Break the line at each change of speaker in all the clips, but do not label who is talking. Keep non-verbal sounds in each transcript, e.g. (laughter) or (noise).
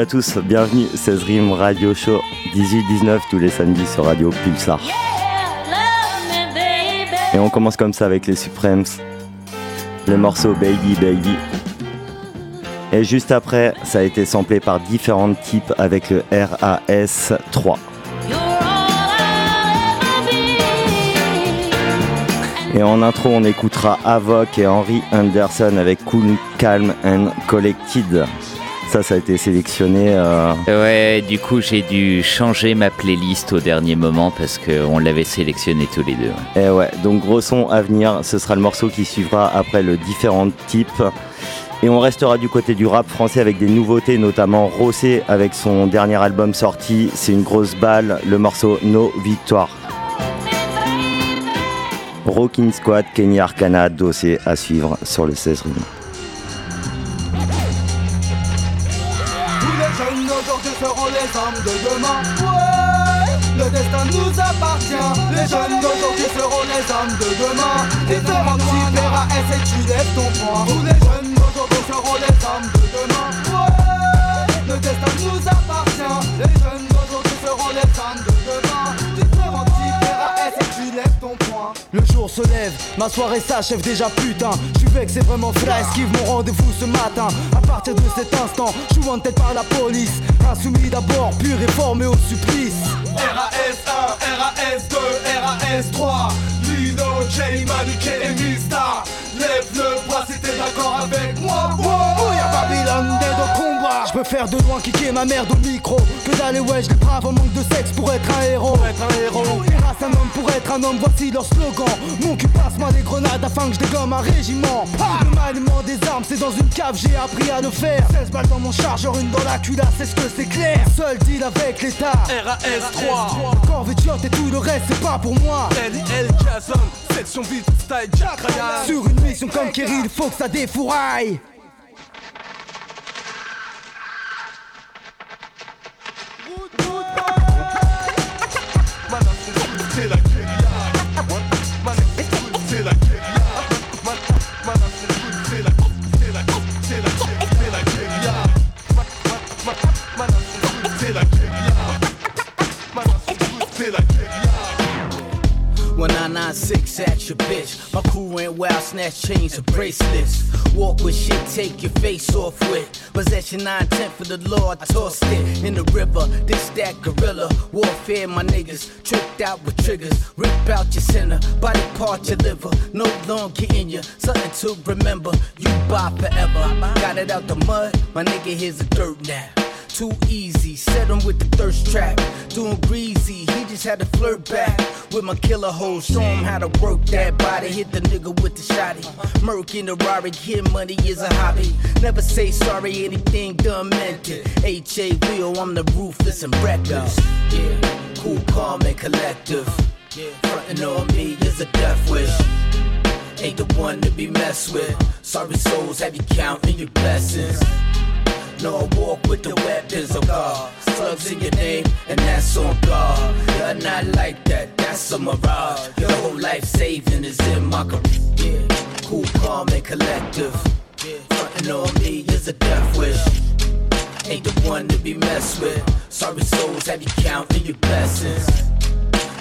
à tous, bienvenue 16 Rim Radio Show 18-19 tous les samedis sur Radio Pulsar. Et on commence comme ça avec les Supremes, le morceau Baby Baby. Et juste après, ça a été samplé par différents types avec le RAS 3. Et en intro, on écoutera Avoc et Henry Anderson avec Cool, Calm and Collected. Ça, ça a été sélectionné. Euh,
ouais, du coup, j'ai dû changer ma playlist au dernier moment parce qu'on l'avait sélectionné tous les deux.
Et eh ouais, donc gros son à venir. Ce sera le morceau qui suivra après le différent type. Et on restera du côté du rap français avec des nouveautés, notamment Rossé avec son dernier album sorti. C'est une grosse balle, le morceau No Victoire. Rocking Squad, Kenny Arcana, dossier à suivre sur le 16 rue.
Les hommes de demain. Ouais, le destin nous appartient. Les jeunes d'aujourd'hui seront les hommes de demain. Les hommes S et tu lèves ton poing. Tous les jeunes d'aujourd'hui seront les hommes de demain. Ouais, le destin nous appartient. Les jeunes d'aujourd'hui seront les hommes de demain.
Le jour se lève, ma soirée s'achève déjà putain. Je suis vexé vraiment frais, esquive mon rendez-vous ce matin. À partir de cet instant, je suis en tête par la police. Insoumis d'abord, puis réformé au supplice.
RAS 1, RAS 2, RAS 3. Lino, J, Manu, et Mista. Lève le bras si t'es d'accord avec moi.
Oh, y'a Babylone, dead Je peux faire de loin kicker ma merde au micro. Que d'aller, ouais, je brave en manque de sexe pour être un héros. Pour être un héros. Grâce un homme pour être un homme, voici leur slogan. Mon cul passe-moi des grenades afin que je dégomme un régiment. Le maniement des armes, c'est dans une cave, j'ai appris à le faire. 16 balles dans mon chargeur, une dans la culasse, c'est ce que c'est clair? Seul deal avec l'État.
RAS 3.
Corps et tout le reste, c'est pas pour moi.
LIL Jason, section vite, style Jack Ryan.
Sur une mission comme Kerry, il faut que ça défouraille.
Six at your bitch. My crew ran wild, snatch chains and bracelets. Walk with shit, take your face off with. Possession 9 10 for the law, I tossed it in the river. This that gorilla warfare, my niggas tricked out with triggers. Rip out your center, body part your liver. No longer in you, something to remember. You buy forever. Got it out the mud, my nigga, here's the dirt now too easy. Set him with the thirst trap. Doing greasy, he just had to flirt back with my killer hoes. Show him how to work that body. Hit the nigga with the shotty. Merc in the Rari, get money is a hobby. Never say sorry, anything done meant it. H-A-V-O, I'm the ruthless and reckless. Yeah, cool, calm, and collective. Frontin' on me is a death wish. Ain't the one to be messed with. Sorry souls, have you counting your blessings. No, walk with the weapons of God. Slugs in your name, and that's on God. You're not like that, that's a mirage. Your whole life saving is in my career. Cool, calm, and collective. Frontin' on me is a death wish. Ain't the one to be messed with. Sorry souls, have you counting your blessings?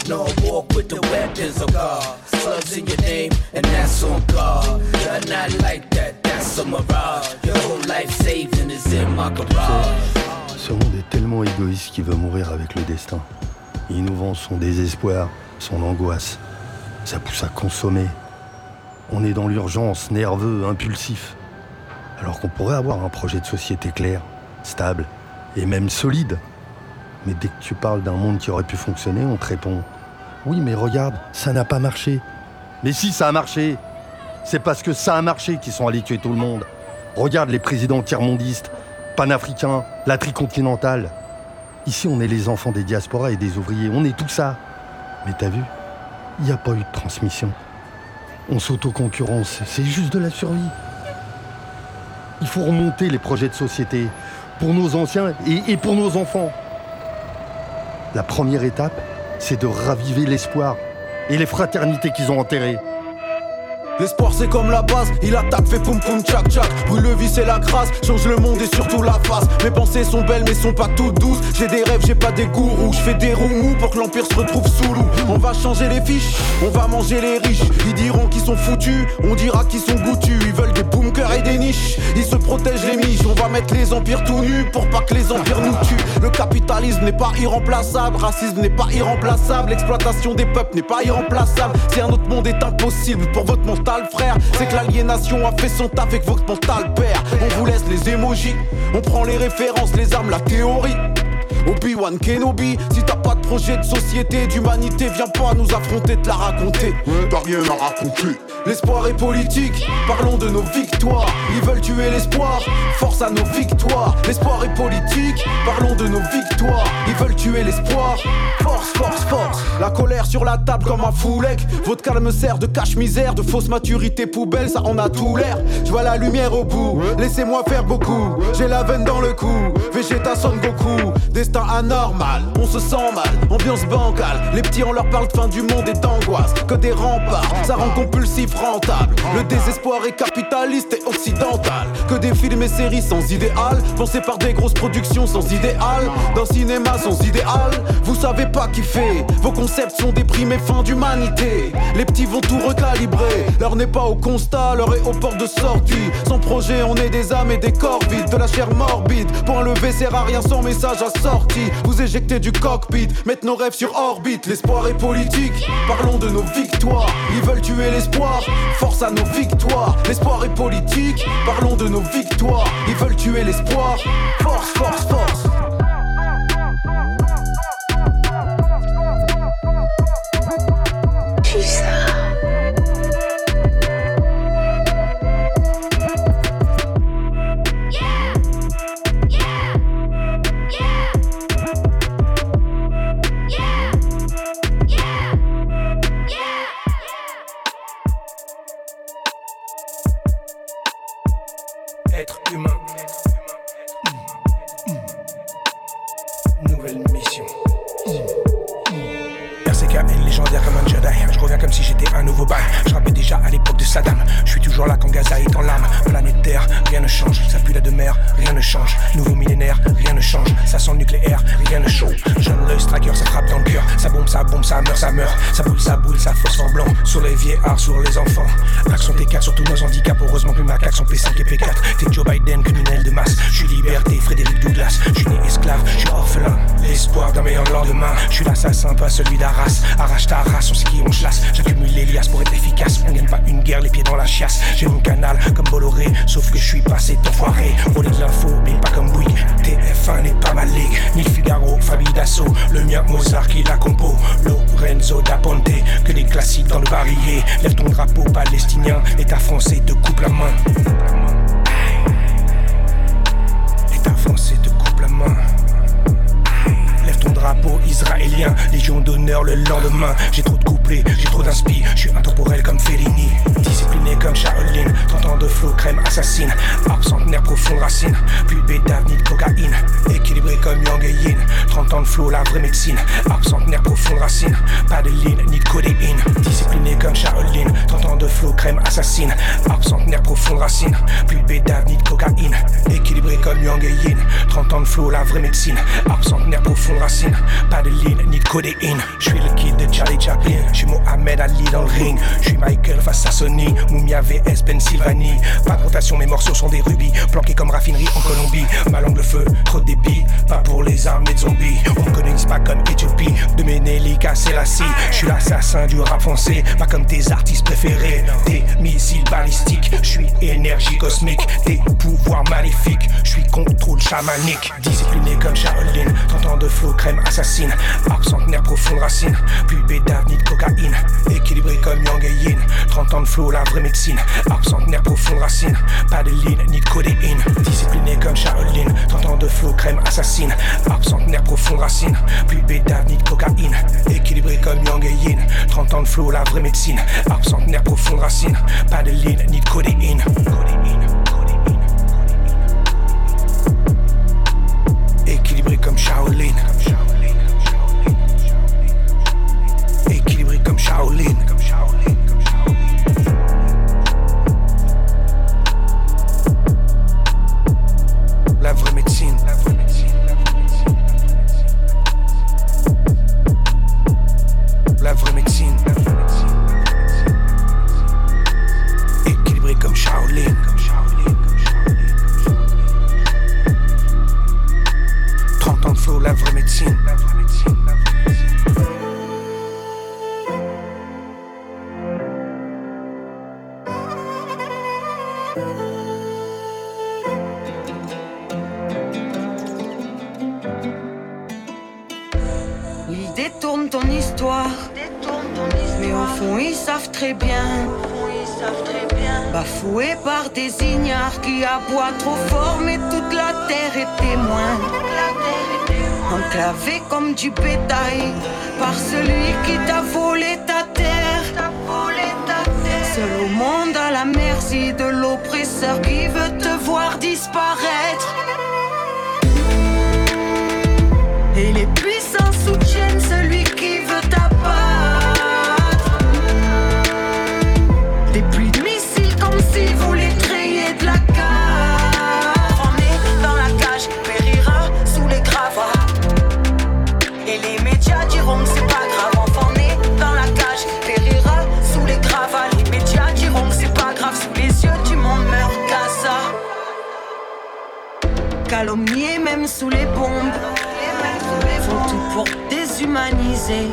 No, walk with the weapons of God. Slugs in your name, and that's on God. You're not like
Ce monde est tellement égoïste qu'il veut mourir avec le destin. Il nous vend son désespoir, son angoisse. Ça pousse à consommer. On est dans l'urgence, nerveux, impulsif. Alors qu'on pourrait avoir un projet de société clair, stable et même solide. Mais dès que tu parles d'un monde qui aurait pu fonctionner, on te répond Oui, mais regarde, ça n'a pas marché. Mais si ça a marché, c'est parce que ça a marché qu'ils sont allés tuer tout le monde. Regarde les présidents tiers-mondistes, panafricains, la tricontinentale. Ici, on est les enfants des diasporas et des ouvriers, on est tout ça. Mais t'as vu, il n'y a pas eu de transmission. On s'autoconcurrence, c'est juste de la survie. Il faut remonter les projets de société pour nos anciens et, et pour nos enfants. La première étape, c'est de raviver l'espoir et les fraternités qu'ils ont enterrées.
L'espoir c'est comme la base, il attaque, fait poum poum tchac tchac. Brûle le vice et la crasse, change le monde et surtout la face. Mes pensées sont belles mais sont pas toutes douces. J'ai des rêves, j'ai pas des gourous. Je fais des roues pour que l'empire se retrouve sous loup On va changer les fiches, on va manger les riches. Ils diront qu'ils sont foutus, on dira qu'ils sont goûtus. Ils veulent des bunkers et des niches, ils se protègent les miches. On va mettre les empires tout nus pour pas que les empires nous tuent. Le capitalisme n'est pas irremplaçable, racisme n'est pas irremplaçable. L'exploitation des peuples n'est pas irremplaçable. Si un autre monde est impossible pour votre mental C'est que l'aliénation a fait son taf avec votre mental père. On vous laisse les émojis, on prend les références, les armes, la théorie. Obi-Wan Kenobi, si t'as pas de projet de société, d'humanité, viens pas nous affronter, te la raconter.
t'as rien à raconter.
L'espoir est politique, parlons de nos victoires. Ils veulent tuer l'espoir, force à nos victoires. L'espoir est politique, parlons de nos victoires. Ils veulent tuer l'espoir, force, force, force. La colère sur la table comme un foulec. Votre calme sert de cache-misère, de fausse maturité poubelle, ça en a tout l'air. Je vois la lumière au bout, laissez-moi faire beaucoup. J'ai la veine dans le cou, Vegeta sonne beaucoup. Destin anormal, on se sent mal, ambiance bancale. Les petits on leur parle de fin du monde et d'angoisse. Que des remparts, ça rend compulsif rentable. Le désespoir est capitaliste et occidental. Que des films et séries sans idéal, pensés par des grosses productions sans idéal. D'un cinéma sans idéal, vous savez pas qui fait. Vos concepts sont déprimés, fin d'humanité. Les petits vont tout recalibrer. L'heure n'est pas au constat, l'heure est au port de sortie. Sans projet, on est des âmes et des corps vides, de la chair morbide. Pour enlever sert à rien sans message à Vous éjectez du cockpit, mettre nos rêves sur orbite. L'espoir est politique, parlons de nos victoires. Ils veulent tuer l'espoir force à nos victoires. L'espoir est politique, parlons de nos victoires. Ils veulent tuer l'espoir, force, force, force.
Sur les vieillards, sur les enfants. L'action T4 sur tous nos handicaps. Heureusement, plus macaques sont P5 et P4. T'es Joe Biden, criminel de masse. Je suis liberté, Frédéric Douglas. Je suis né esclave, je suis orphelin. L'espoir d'un meilleur lendemain. Je suis l'assassin, pas celui de la race. Arrache ta race, on sait qui on chasse. J'accumule les pour être efficace. On gagne pas une guerre, les pieds dans la chiasse. J'ai mon canal comme Bolloré, sauf que je suis passé d'enfoiré. Relais de l'info, mais pas comme Bouygues. TF1 n'est pas ma ligue. Ni Figaro, famille d'assaut. Le mien Mozart qui la compo. Lorenzo da Ponte, que des classiques dans le bas Lève ton drapeau palestinien, État français te coupe la main. drapeau israélien, Légion d'honneur le lendemain. J'ai trop de couplets, j'ai trop d'inspi, je suis intemporel comme Fellini. Discipliné comme Shaolin, 30 ans de flow, crème assassine. Arbre centenaire, profonde racine, plus bêta, ni de cocaïne. Équilibré comme Yang et Yin, 30 ans de flow, la vraie médecine. Arbre centenaire, profonde racine, pas de ligne, ni de codéine. Discipliné comme Shaolin, 30 ans de flow, crème assassine. Arbre centenaire, profonde racine, plus bêta, ni de cocaïne. Équilibré comme Yang et Yin, 30 ans de flow, la vraie médecine. Arbre centenaire, profonde racine. Je suis le kid de Charlie Chaplin, je suis Mohamed Ali dans le ring. Je suis Michael face à Sony, Mumia VS Pennsylvanie. Pas de rotation, mes morceaux sont des rubis, planqués comme raffinerie en Colombie. Ma langue de feu, trop de débit, pas pour les armées de zombies. On me connaît pas comme Éthiopie, de Ménélica, c'est la scie. Je suis l'assassin du rap français, pas comme tes artistes préférés. Des missiles balistiques, je suis énergie cosmique, des pouvoirs maléfiques. Je suis contrôle chamanique, discipliné comme Shaolin. 30 ans de flow, crème assassine, absente profonde racine. Pulpé d'avenir de cocaïne, équilibré comme Yang et Yin. 30 ans de flow, la vraie médecine, absente profonde racine. Pas de ligne ni de codéine, discipliné comme Shaolin. 30 ans de flow, crème assassine, absente profonde racine. Pulpé d'avenir de cocaïne, équilibré comme Yang et Yin. 30 ans de flow, la vraie médecine, absente profonde racine. Pas de ligne ni de codéine. Équilibré comme Shaolin. Comme Shaolin. La
savent très bien. Bafoués par des ignares qui aboient trop fort, mais toute la terre est témoin. Enclavé comme du bétail par celui qui t'a volé ta terre. Seul au monde à la merci de l'oppresseur qui veut te voir disparaître. Et les Même sous les bombes. Font tout pour déshumaniser.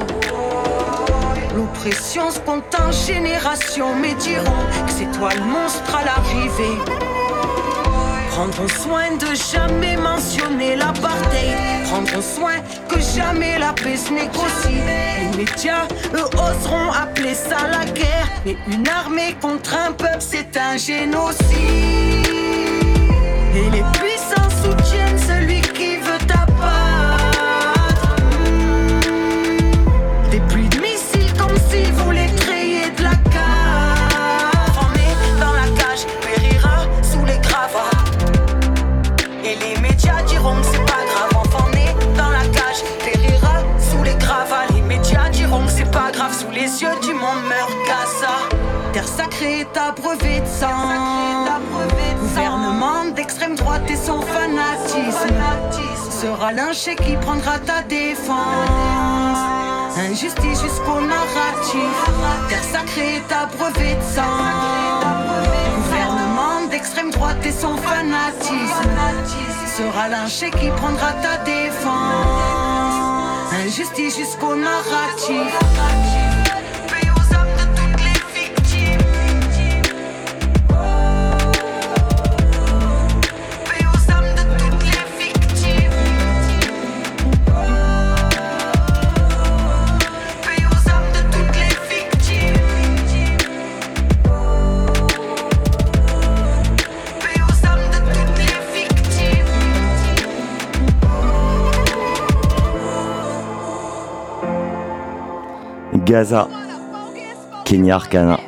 L'oppression se compte en générations, mais diront que c'est toi le monstre à l'arrivée. Prendront soin de jamais mentionner l'apartheid. Prendront soin que jamais la paix se négocie. Les médias, eux, oseront appeler ça la guerre. Mais une armée contre un peuple, c'est un génocide. Et les Est abreuvée de sang. Gouvernement d'extrême droite et son fanatisme. Sera lynché qui prendra ta défense. Injustice jusqu'au narratif. Terre sacrée est abreuvée de sang. Gouvernement d'extrême droite et son fanatisme. Sera lynché qui prendra ta défense. Injustice jusqu'au narratif.
Gaza, Kenya Arcana.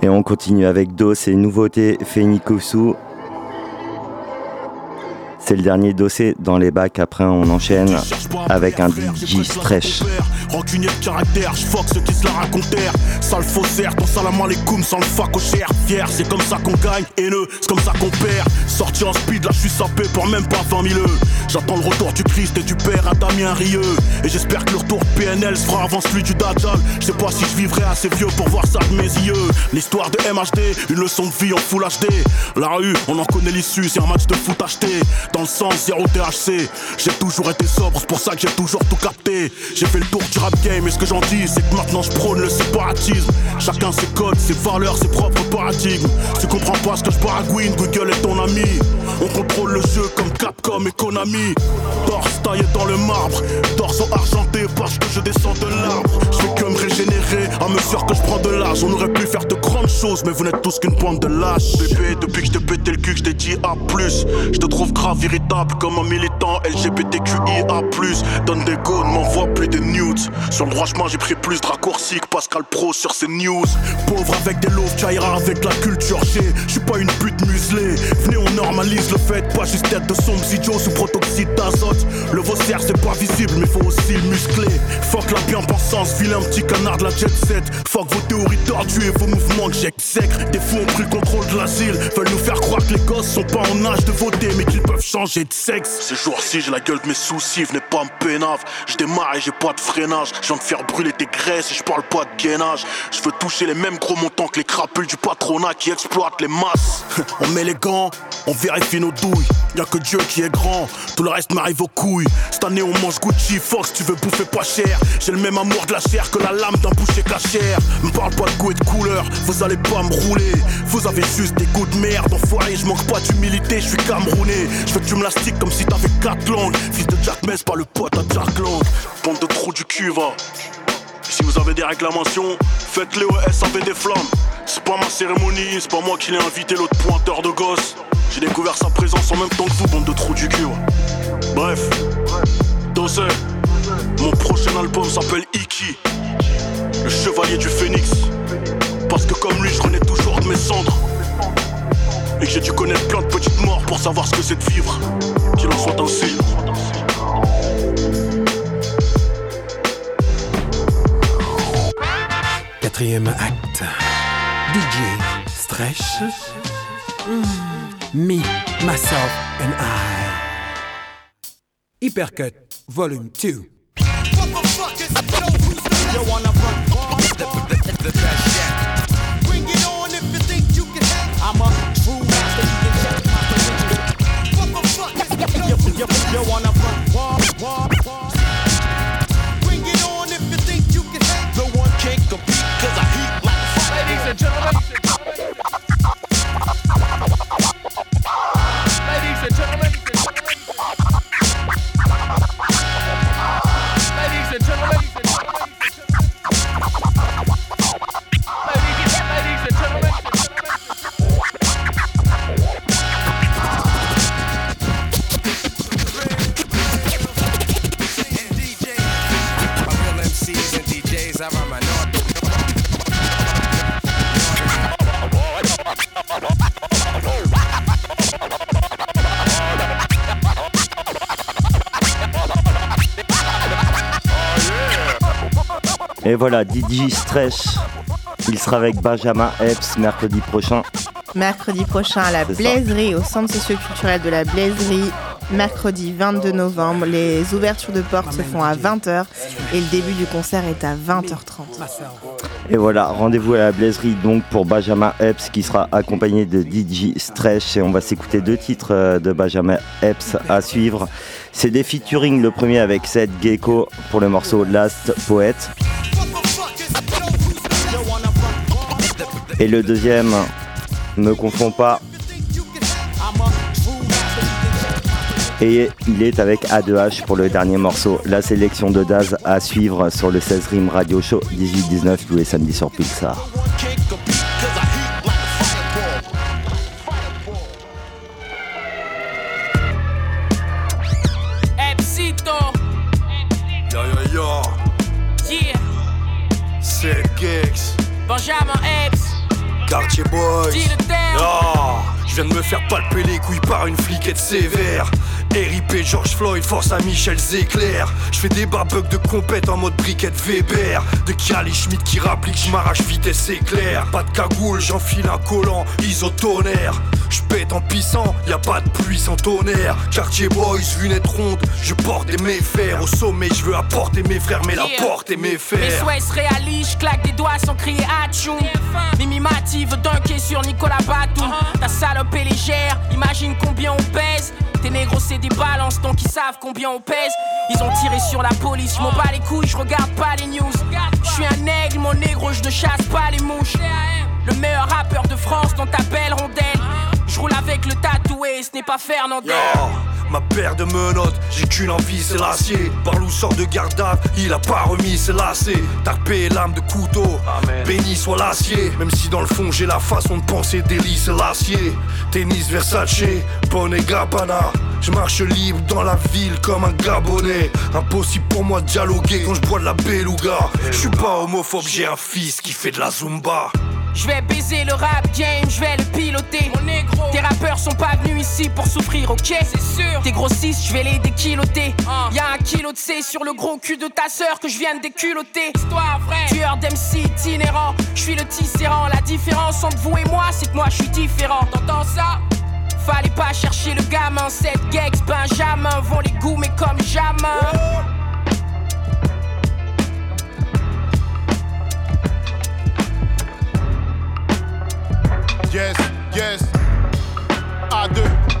Et on continue avec Dos et nouveauté Fenikosu. C'est le dernier dossier dans les bacs. Après, on enchaîne avec un DJ Stretch.
Rancunier de caractère, je ceux qui se la racontèrent. Sale faussaire, ton salam alaikum sans le fac au cher. Fier, c'est comme ça qu'on gagne, haineux, c'est comme ça qu'on perd. Sorti en speed, là je suis sapé pour même pas 20 000 J'attends le retour du Christ et du Père à Damien Rieux. Et j'espère que le retour PNL se fera avant celui du Dajjal. Je sais pas si je vivrai assez vieux pour voir ça de mes yeux. L'histoire de MHD, une leçon de vie en full HD. La rue, on en connaît l'issue, c'est un match de foot acheté. Le zéro THC. J'ai toujours été sobre, c'est pour ça que j'ai toujours tout capté. J'ai fait le tour du rap game et ce que j'en dis, c'est que maintenant je prône le séparatisme. Chacun ses codes, ses valeurs, ses propres paradigmes. Tu comprends pas ce que je baragouine, Google est ton ami. On contrôle le jeu comme Capcom et Konami. Torse taillé dans le marbre, torse argenté parce que je descends de l'arbre. Je fais que me régénérer à mesure que je prends de l'âge. On aurait pu faire de grandes choses, mais vous n'êtes tous qu'une pointe de lâche. Bébé, depuis que je t'ai pété le cul, je t'ai dit A, je te trouve grave irritable comme un militant LGBTQIA. Donne des go, ne m'envoie plus des nudes. Sur le droit chemin, j'ai pris plus de raccourcis que Pascal Pro sur ses news. Pauvre avec des loaves, Jaira avec la culture G. Je suis pas une pute muselée. Venez, on normalise le fait, pas juste tête de sombres idiots sous protoxyde d'azote. Le vaussaire, c'est pas visible, mais faut aussi le muscler. Fuck la bien-pensance, vilain petit canard de la jet set. Fuck vos théories tordues et vos mouvements que j'exècre. Des fous ont pris le contrôle de l'asile. Veulent nous faire croire que les gosses sont pas en âge de voter, mais qu'ils peuvent changer de sexe. Ces jours-ci, j'ai la gueule de mes soucis, venez pas me pénave. Je démarre et j'ai pas de freinage. Je viens de faire brûler tes graisses et je parle pas de gainage. Je veux toucher les mêmes gros montants que les crapules du patronat qui exploitent les masses. (laughs) on met les gants, on vérifie nos douilles. Y'a que Dieu qui est grand, tout le reste m'arrive aux couilles. Cette année, on mange Gucci, Fox, tu veux bouffer pas cher. J'ai le même amour de la chair que la lame d'un boucher cachère. Me parle pas de goût et de couleur, vous allez pas me rouler. Vous avez juste des goûts de merde, enfoiré, je manque pas d'humilité, je suis camerounais. Je veux que tu comme si t'avais quatre langues. Fils de Jack Mess, pas le pote à Jack Lang. Bande de trous du cul, va. Si vous avez des réclamations, faites-les au SAV des flammes. C'est pas ma cérémonie, c'est pas moi qui l'ai invité, l'autre pointeur de gosse. J'ai découvert sa présence en même temps que vous, bande de trous du cul. Bref, Dossé, mon prochain album s'appelle Iki, le chevalier du phénix. Parce que comme lui, je renais toujours de mes cendres. Et que j'ai dû connaître plein de petites morts pour savoir ce que c'est de vivre. Qu'il en soit ainsi.
Quatrième acte. DJ Stretch. Mm. Me, myself and I. Hypercut, volume 2. You wanna front
Et voilà, DJ Stretch, il sera avec Benjamin Epps mercredi prochain.
Mercredi prochain à la Blaiserie, au centre socioculturel de la Blaiserie. Mercredi 22 novembre, les ouvertures de portes se font à 20h et le début du concert est à 20h30.
Et voilà, rendez-vous à la Blaiserie donc pour Benjamin Epps qui sera accompagné de DJ Stretch et on va s'écouter deux titres euh, de Benjamin Epps à suivre. C'est des featuring, le premier avec Seth Gecko pour le morceau Last Poet. Et le deuxième, ne confond pas. Et il est avec A2H pour le dernier morceau. La sélection de Daz à suivre sur le 16 Rim Radio Show 18-19 tous les samedis sur Pulsar.
Quartier Boys. Je viens de me faire palper les couilles par une fliquette sévère. RIP George Floyd, force à Michel Zéclair. Je fais des barbugs de compète en mode briquette Weber. De Cali Schmidt qui rapplique, je m'arrache vitesse éclair. Pas de cagoule, j'enfile un collant, isotonnerre. Je pète en pissant, y a pas de pluie sans tonnerre. Quartier Boys, lunettes rondes, je porte des méfers. Au sommet, je veux apporter mes frères, mais la porte est mes
Mes
fers.
souhaits se réalisent, je claque des doigts sans crier atchoum. Mimi Mati veut dunker sur Nicolas Batum. Ta salope est légère, imagine combien on pèse. Tes négros c'est des balances donc ils savent combien on pèse. Ils ont tiré sur la police, je m'en bats les couilles, je regarde pas les news. Je suis un aigle, mon négro, je ne chasse pas les mouches. Le meilleur rappeur de France dans ta belle rondelle. Je roule avec le tatoué, ce n'est pas Fernandel.
Ma paire de menottes, j'ai qu'une envie, c'est l'acier. Barlou sort de garde il a pas remis ses lacets. Tarpé lame de couteau, béni soit l'acier. Même si dans le fond j'ai la façon de penser d'Elie, c'est l'acier. Tennis Versace, bonnet Gabbana. Je marche libre dans la ville comme un Gabonais. Impossible pour moi de dialoguer quand je bois de la beluga. Je suis pas homophobe, j'ai un fils qui fait de la zumba.
Je vais baiser le rap game, je vais le piloter. Mon négro. Tes rappeurs sont pas venus ici pour souffrir, ok? C'est sûr. Tes grossistes, je vais les déquiloter. Y'a un kilo de C sur le gros cul de ta sœur que je viens de déculoter. Histoire vraie. Tueur d'MC itinérant, je suis le tisserand. La différence entre vous et moi, c'est que moi je suis différent. T'entends ça? Fallait pas chercher le gamin, cette gex Benjamin vont les goûts mais comme jamais.
Yes, yes. A2.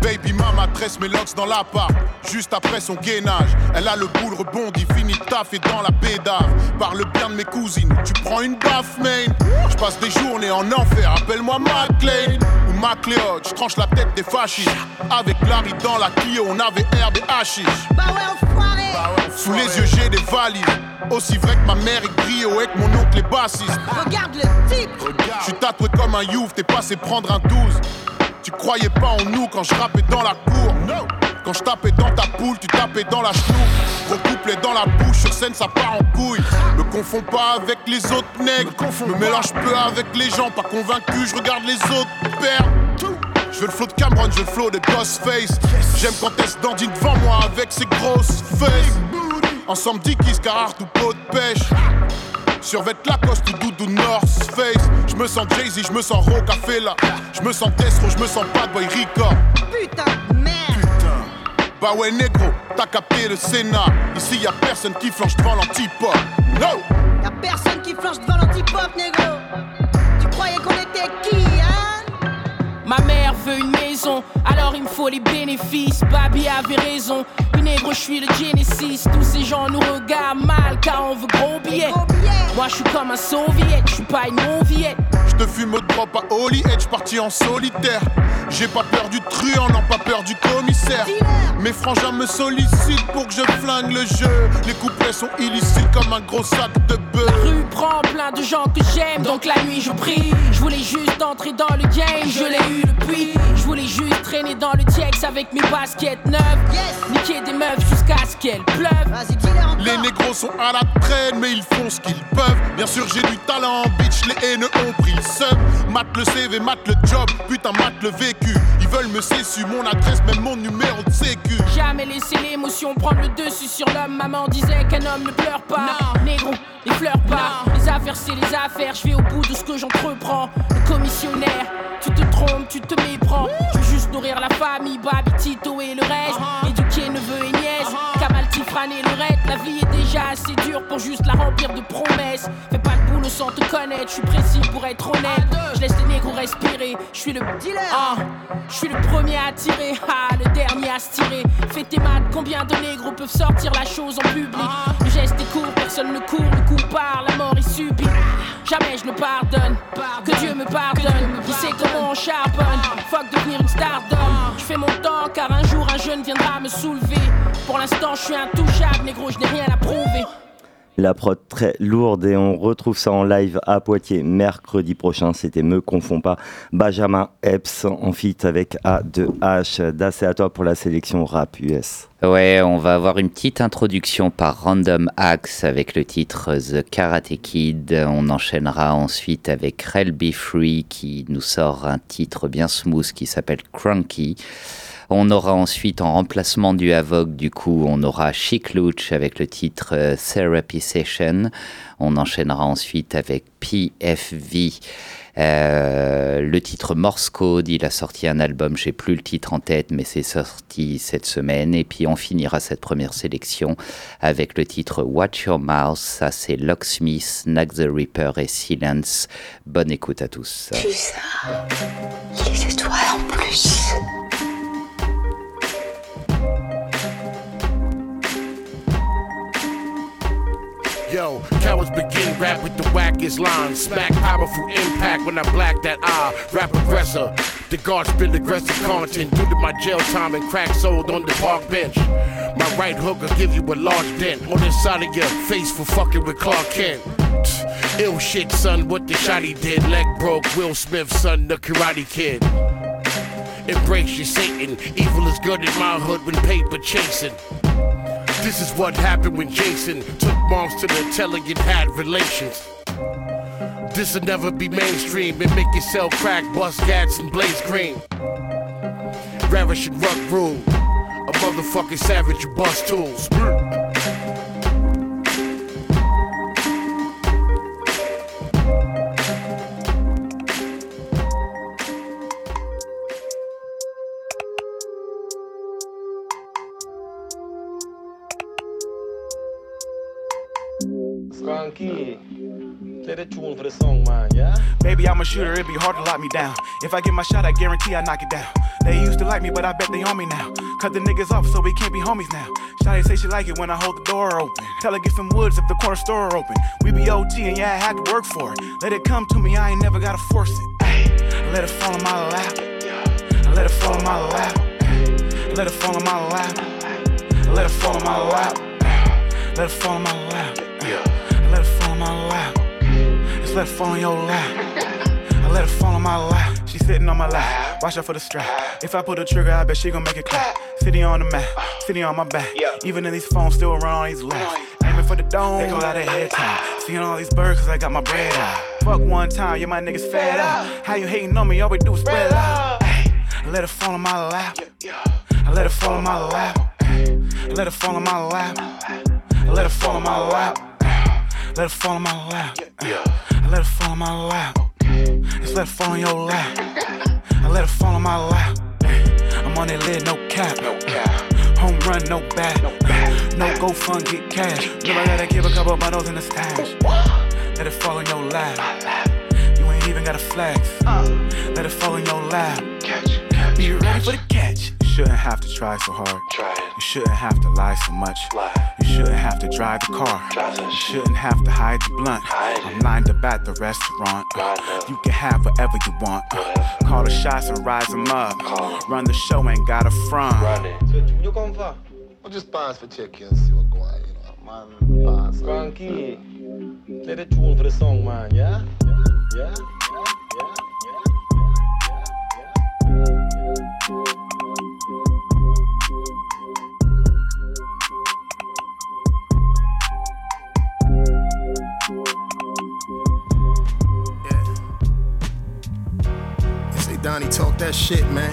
Baby mama tresse mes locks dans l'appart. Juste après son gainage, elle a le boule rebondi, fini de taffer dans la bédave. Parle bien de mes cousines, tu prends une baffe, man. Je passe des journées en enfer, appelle-moi McLean ou McLeod. Je tranche la tête des fascistes. Avec Larry dans la Clio, on avait herbe et hashish.
Bah ouais, enfoiré
Sous les yeux, j'ai des valises. Aussi vrai que ma mère est brio et que mon oncle est bassiste.
Regarde le type
Je suis tatoué comme un youf, t'es passé prendre un 12. Tu croyais pas en nous quand je rappais dans la cour. Quand je tapais dans ta poule, tu tapais dans la chenoux. Recouplé dans la bouche, sur scène ça part en couille. Me confonds pas avec les autres nègres. Me mélange peu avec les gens, pas convaincu, je regarde les autres perdre. Je veux le flow de Cameron, je veux le flow de Ghostface. J'aime quand elle se dandine devant moi avec ses grosses fesses. Ensemble Dickies, Carhartt ou pot de pêche. Survêt Lacoste ou doudou North Face. Je me sens Jay-Z, je me sens Rocafella. Je me sens Tesro, je me sens Bad Boy Rica.
Putain de merde
Bah ouais, négro, t'as capté le Sénat. Ici y a personne qui flanche devant l'antipop. No!
Y'a personne qui flanche devant l'antipop, négro Tu croyais qu'on était qui,
Ma mère veut une maison, alors il me faut les bénéfices. Babi avait raison, une négro, je suis le Genesis. Tous ces gens nous regardent mal car on veut gros billets. Moi je suis comme un soviet, je suis pas une non-viette.
Je te fume au drop à Holy Edge, parti en solitaire. J'ai pas peur du truand, non pas peur du commissaire. Mes frangins me sollicitent pour que je flingue le jeu. Les couplets sont illicites comme un gros sac de bœuf.
La rue prend plein de gens que j'aime, donc la nuit je prie. Je voulais juste entrer dans le game, je l'ai eu Je voulais juste traîner dans le TX avec mes baskets neuves. Niquer des meufs jusqu'à ce qu'elles pleuvent.
Les négros sont à la traîne, mais ils font ce qu'ils peuvent. Bien sûr, j'ai du talent, bitch, les haineux ont pris le seum. Mate le CV, mate le job, putain, mate le vécu. Ils veulent me cessu, mon adresse, même mon numéro de sécu.
Jamais laisser l'émotion prendre le dessus sur l'homme. Maman disait qu'un homme ne pleure pas. Négro, les fleurs pas. Les affaires, c'est les affaires. Je vais au bout de ce que j'entreprends. Le commissionnaire, tu te trompes, tu te méprends. Je veux juste nourrir la famille, Babi, Tito et le reste. Éduquer neveu et nièce. Kamal, Tifran et le reste. La vie est déjà assez dure pour juste la remplir de promesses. Fais pas boulot sans te connaître. Je suis précis pour être honnête. Je laisse les négros respirer. Je suis le Ah, je suis le premier à tirer. Ah, le dernier à se tirer. Fais tes maths, combien de négros peuvent sortir la chose en public? Le geste est court, personne ne court, le coup part, la mort est subie. Jamais je ne pardonne, que Dieu me pardonne. Qui sait comment on charbonne Fuck devenir une stardom. Je fais mon temps car un jour un jeune viendra me soulever. Pour l'instant, je suis intouchable, négro, je n'ai rien à prouver.
La prod très lourde et on retrouve ça en live à Poitiers mercredi prochain. C'était Me Confond pas. Benjamin Epps en feat avec A2H. D'assez à toi pour la sélection rap US.
Ouais, on va avoir une petite introduction par Random Axe avec le titre The Karate Kid. On enchaînera ensuite avec Rel Be Free qui nous sort un titre bien smooth qui s'appelle Cranky. On aura ensuite en remplacement du Havoc, du coup, on aura Chic Luch avec le titre euh, Therapy Session. On enchaînera ensuite avec PFV. Euh, le titre Morse Code, il a sorti un album, j'ai plus le titre en tête, mais c'est sorti cette semaine. Et puis on finira cette première sélection avec le titre Watch Your Mouth. Ça, c'est Locksmith, Snack the Reaper et Silence. Bonne écoute à tous.
Les étoiles en plus.
Yo, cowards begin rap with the wackest lines. Smack powerful impact when I black that eye. Rap aggressor. The guards spit aggressive content due to my jail time and crack sold on the park bench. My right hook will give you a large dent on the side of your face for fucking with Clark Kent. Ill shit, son, what the shotty did. Leg broke, Will Smith, son, the karate kid. Embrace your Satan. Evil is good in my hood when paper chasing. This is what happened when Jason took moms to the telling and had relations. This'll never be mainstream and make you sell crack, bust gats, and blaze green. Ravish and ruck rule. A motherfucking savage, you bust tools.
Skunky. Play the tune for the song, man, yeah?
Baby, I'm a shooter, it'd be hard to lock me down. If I get my shot, I guarantee I knock it down. They used to like me, but I bet they on me now. Cut the niggas off so we can't be homies now. Shawty say she like it when I hold the door open. Tell her get some woods if the corner store open. We be OT and yeah, I had to work for it. Let it come to me, I ain't never gotta force it. Let it fall in my lap. Let it fall in my lap. Let it fall in my lap. Let it fall in my lap. Let it fall in my lap. I let it fall in my lap. Just let it fall in your lap. I let it fall in my lap. She sitting on my lap. Watch out for the strap. If I pull the trigger, I bet she gon' make it clap. Sitting on the mat, sitting on my back. Even in these phones, still run on these laps. Aiming for the dome, they call out a head time. Seeing all these birds, cause I got my bread out. Fuck one time, yeah, my niggas fed up. How you hating on me? All we do is spread out. I let it fall in my lap. I let it fall in my lap. I let it fall in my lap. I let it fall in my lap. Let it fall in my lap. I let it fall in my lap. Just let it fall in your lap. I let it fall in my lap. I'm on that lid, no cap. No cap. Home run, no bat. No go fund, get cash. Never let it give a couple bottles in the stash. Let it fall in your lap. You ain't even got a flex. Uh. Let it fall in your lap. Catch, catch, Be ready for the catch. You shouldn't have to try so hard. You shouldn't have to lie so much. You shouldn't have to drive the car. You shouldn't have to hide the blunt. I'm lined up at the restaurant. Uh, you can have whatever you want. Uh, call the shots and rise them up. Run the show, ain't got a front.
You come for? I just pass for check and see what going you know, man. Pass. Skunky. Play the tune for the song, man, yeah? Yeah?
Donnie talk that shit, man.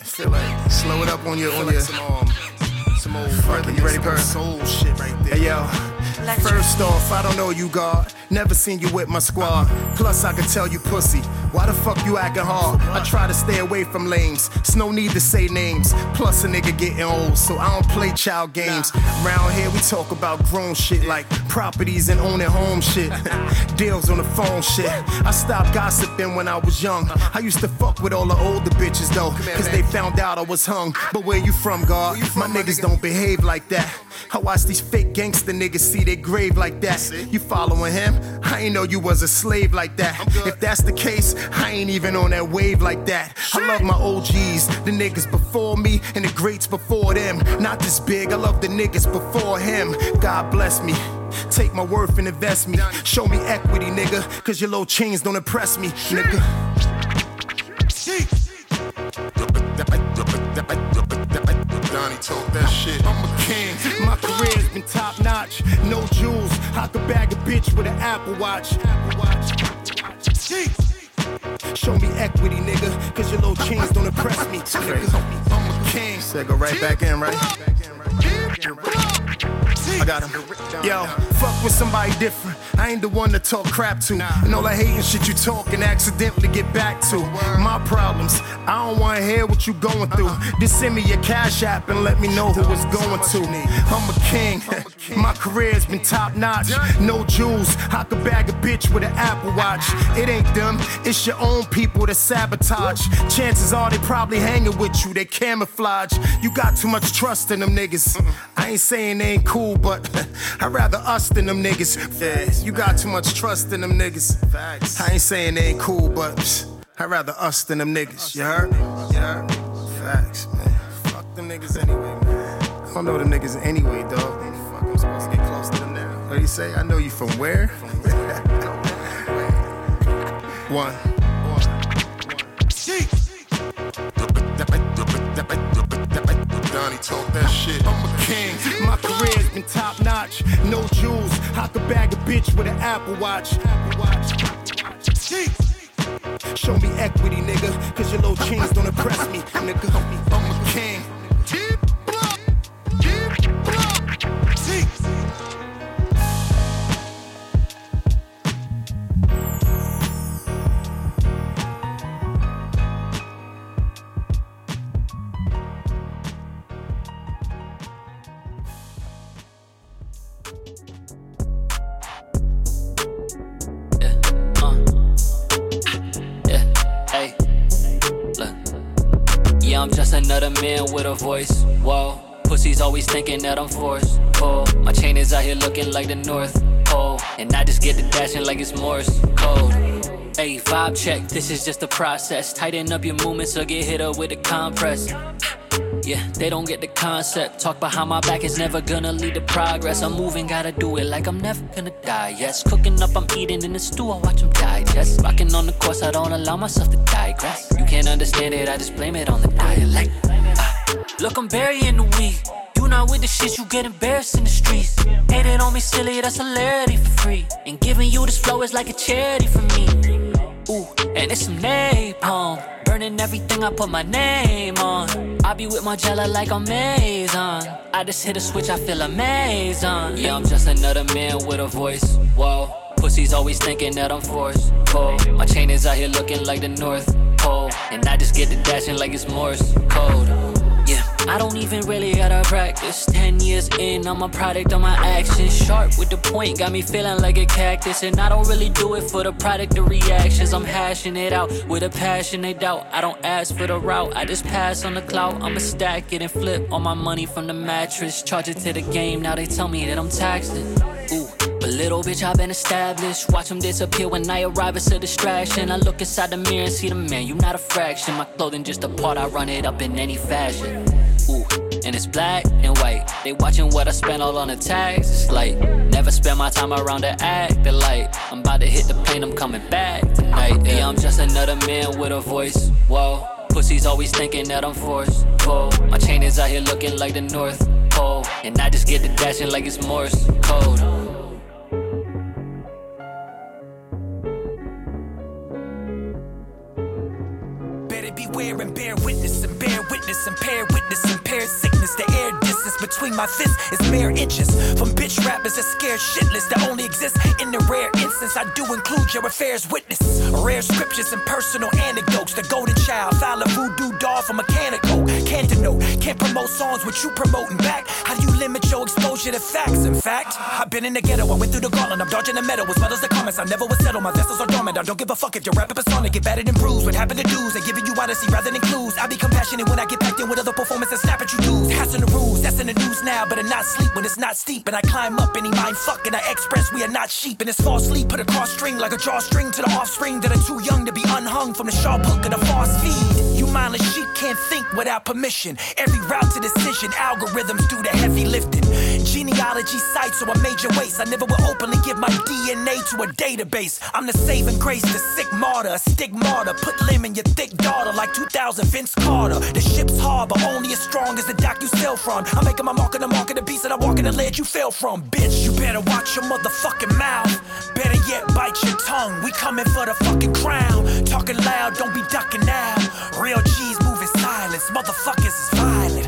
I feel like slow it up on your on your some, um, some old fucking you ready, soul shit right there. Hey yo. First off, I don't know you, God. Never seen you with my squad. Plus, I can tell you pussy. Why the fuck you acting hard? I try to stay away from lames. It's no need to say names. Plus, a nigga getting old, so I don't play child games. Round here, we talk about grown shit like properties and owning home shit. (laughs) Deals on the phone shit. I stopped gossiping when I was young. I used to fuck with all the older bitches though, cause they found out I was hung. But where you from, God? My niggas don't behave like that. I watch these fake gangster niggas see their grave like that. You following him? I ain't know you was a slave like that. If that's the case, I ain't even on that wave like that. I love my OGs, the niggas before me and the greats before them. Not this big, I love the niggas before him. God bless me. Take my worth and invest me. Show me equity, nigga. Cause your little chains don't impress me, nigga.
Donnie told that shit.
I'm a king. My career's been top notch. No jewels. I could bag a bitch with an Apple Watch. Apple Watch. Show me equity, nigga. Cause your little chains don't impress me. Nigga. I'm a king.
Said go right back in, right?
I got him. Yo, fuck with somebody different. I ain't the one to talk crap to. And all that hating shit you talk and accidentally get back to. My problems. I don't wanna hear what you going through. Just send me your cash app and let me know who it's going to. I'm a (laughs) king. My career's been top notch. No jewels. I could bag a bitch with an Apple Watch. It ain't them, it's your own people that sabotage. Chances are they probably hanging with you. They camouflage. You got too much trust in them niggas. I ain't saying they ain't cool, but (laughs) I'd rather us than them niggas. Facts, you got too much trust in them niggas. Facts. I ain't saying they ain't cool, but I'd rather us than them niggas. You heard me? You heard? Facts, man. Fuck them niggas anyway, man. I don't know them niggas anyway, dog. Fuck, I'm supposed to get close to them now. What do you say? I know you from where? (laughs) One.
Donnie told that shit.
I'm a king. My career's been top notch. No jewels. I could bag a bitch with an Apple Watch. Apple Watch. Show me equity, nigga. Cause your little chains don't impress me, nigga. I'm a king.
Voice. Whoa, pussies always thinking that I'm forced. Oh, my chain is out here looking like the North Pole, and I just get the dashing like it's Morse code. Hey, vibe check, this is just a process. Tighten up your movements or get hit up with a compress. Yeah, they don't get the concept. Talk behind my back is never gonna lead to progress. I'm moving, gotta do it like I'm never gonna die. Yes, cooking up, I'm eating in the stew, I watch them digest. Rocking on the course, I don't allow myself to digress. You can't understand it, I just blame it on the dialect. Look, I'm burying the weed. You not with the shit, you get embarrassed in the streets. Hating on me silly, that's hilarity for free. And giving you this flow is like a charity for me. Ooh, and it's some napalm. Burning everything I put my name on. I be with my jello like I'm Maison. I just hit a switch, I feel amazing. Yeah, I'm just another man with a voice. Whoa, pussies always thinking that I'm forced. Cold. my chain is out here looking like the North Pole. And I just get the dashing like it's Morse code. I don't even really gotta practice. Ten years in, I'm a product of my actions. Sharp with the point, got me feeling like a cactus. And I don't really do it for the product of reactions. I'm hashing it out with a passionate doubt. I don't ask for the route, I just pass on the clout. I'ma stack it and flip all my money from the mattress. Charge it to the game, now they tell me that I'm taxing. Ooh. But little bitch, I've been established. Watch them disappear when I arrive, it's a distraction. I look inside the mirror and see the man, you not a fraction. My clothing just a part, I run it up in any fashion. Ooh, and it's black and white. They watching what I spend all on the tags. It's like, never spend my time around the act. The light, I'm about to hit the plane, I'm coming back tonight. Yeah, I'm just another man with a voice. Whoa. Pussies always thinking that I'm forced. Whoa, my chain is out here looking like the North Pole. And I just get the dashing like it's Morse code.
And bear witness and bear witness and pair witness and pair sickness. The air distance between my fists is mere inches. From bitch rappers that scared shitless that only exist in the rare instance. I do include your affairs witness. Rare scriptures and personal anecdotes. The golden child, file a voodoo doll for mechanical. Cantanote, can't promote songs with you promoting back. How do you limit your exposure to facts? In fact, I've been in the ghetto, I went through the gauntlet. I'm dodging the metal as well as the comments. I never would settle. My vessels are dormant. I don't give a fuck if your rapper persona get battered and bruised. What happened to dudes? They giving you honesty rather than clues. I be compassionate when I get packed in with other performances. Snap at you dudes. Hats the rules, that's in the news now. But I not sleep when it's not steep. And I climb up any mind fuck and I express we are not sheep. And it's false sleep, put a cross string like a drawstring to the offspring that are too young to be unhung from the sharp hook of the false feed. You mindless sheep can't think without permission. Every route to decision, algorithms do the heavy lifting. Genealogy sites or a major waste. I never will openly give my DNA to a database. I'm the saving grace, the sick martyr, a stigmata. Put limb in your thick daughter like 2000 Vince Carter. The ship's hard, but only as strong as the dock you sail from. I'm making my mark on the mark of the beast that I walk in the ledge you fell from. Bitch, you better watch your motherfucking mouth. Better yet, bite your tongue. We coming for the fucking crown. Talking loud, don't be ducking now. Real G's moving silence. Motherfuckers is violent.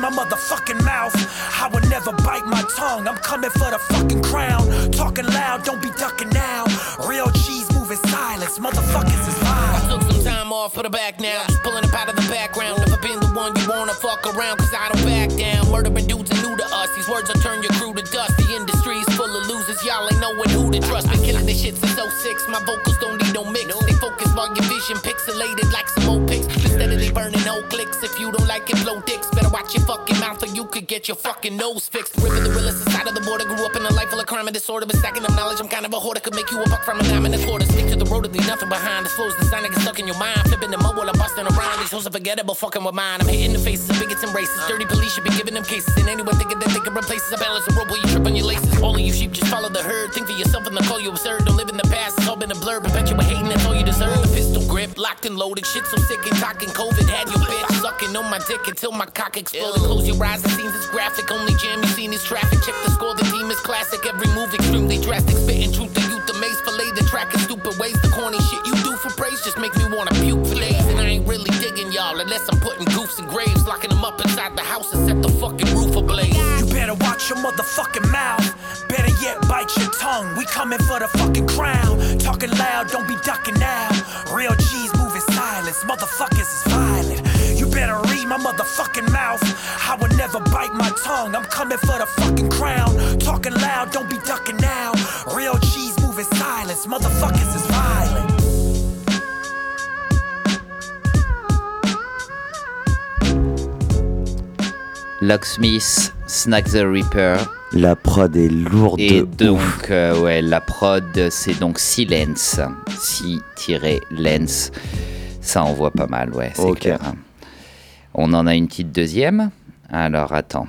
You better read my motherfucking mouth. I would never bite my tongue. I'm coming for the fucking crown. Talking loud, don't be ducking now. Real cheese moving silence. Motherfuckers is
I took some time off for the back now. Just pulling up out of the background. Never been the one you wanna fuck around, cause I don't back down. Murdering dudes are new to us. These words will turn your crew to dust. The industry's full of losers. Y'all ain't knowing who to trust. Been killing this shit since 06. My vocals don't need no mix. They focus while your vision pixelated like some old pics. Been steadily burning whole clicks. If you don't like it, blow dicks. Your fucking mouth or you could get your fucking nose fixed. River the realest side of the border. Grew up in a life full of crime and disorder. but stacking up knowledge. I'm kind of a hoarder. Could make you a buck from a dime and a quarter. Stick to the road and leave nothing behind. The flow's the sign that gets stuck in your mind. Flipping the mo while I'm busting around. These hoes are forgettable. Fucking with mine. I'm hitting the faces of bigots and racists. Dirty police should be giving them cases. And anyone thinking that they can replace us. I balance the road while you trip on your laces. All of you sheep just follow the herd. Think for yourself and the call you absurd. Don't live in the past. It's all been a blur. Perpetuate hating. That's all you deserve. Locked and loaded. Shit so sick and talking COVID. Had your bitch sucking on my dick until my cock exploded. Close your eyes. The scenes is graphic. Only jam you seen is traffic. Check the score. The team is classic. Every move extremely drastic. Spitting truth to youth. The maze fillet. The track is stupid ways. The corny shit you do for praise just make me wanna puke days. And I ain't really digging y'all unless I'm putting goofs in graves, locking them up inside the house and set the fucking roof ablaze.
You better watch your motherfucking mouth. Better yet, bite your tongue. We coming for the fucking crown. Talking loud, don't be ducking now. Motherfuckers is violent. You better read my motherfucking mouth. I would never bite my tongue. I'm coming for the fucking crown. Talking loud, don't be ducking now. Real G's moving silence. Motherfuckers is violent.
Locksmith, Snack the Reaper.
La prod est lourde.
Et
de
donc,
ouf.
euh, ouais, la prod, c'est donc Silence. Si-Lens. Ça envoie pas mal, ouais, c'est clair. On en a une petite deuxième. Alors, attends.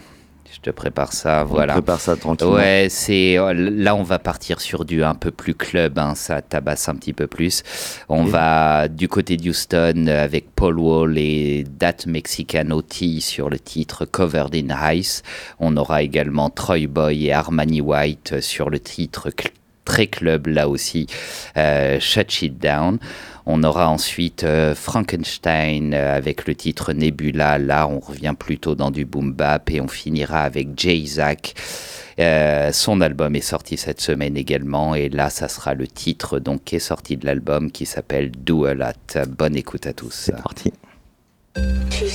Je te prépare ça, voilà.
prépare ça tranquillement.
Ouais, c'est euh, là on va partir sur du un peu plus club, hein, ça tabasse un petit peu plus. On va du côté d'Houston avec Paul Wall et Dat Mexicano T sur le titre Covered in Ice. On aura également Troy Boy et Armani White sur le titre très club là aussi, euh, Shut It Down. On aura ensuite euh, Frankenstein euh, avec le titre Nebula. Là, on revient plutôt dans du boom bap et on finira avec Jay Zack. Euh, son album est sorti cette semaine également et là, ça sera le titre donc qui est sorti de l'album qui s'appelle Do a Lot. Bonne écoute à tous. C'est
parti.
Tu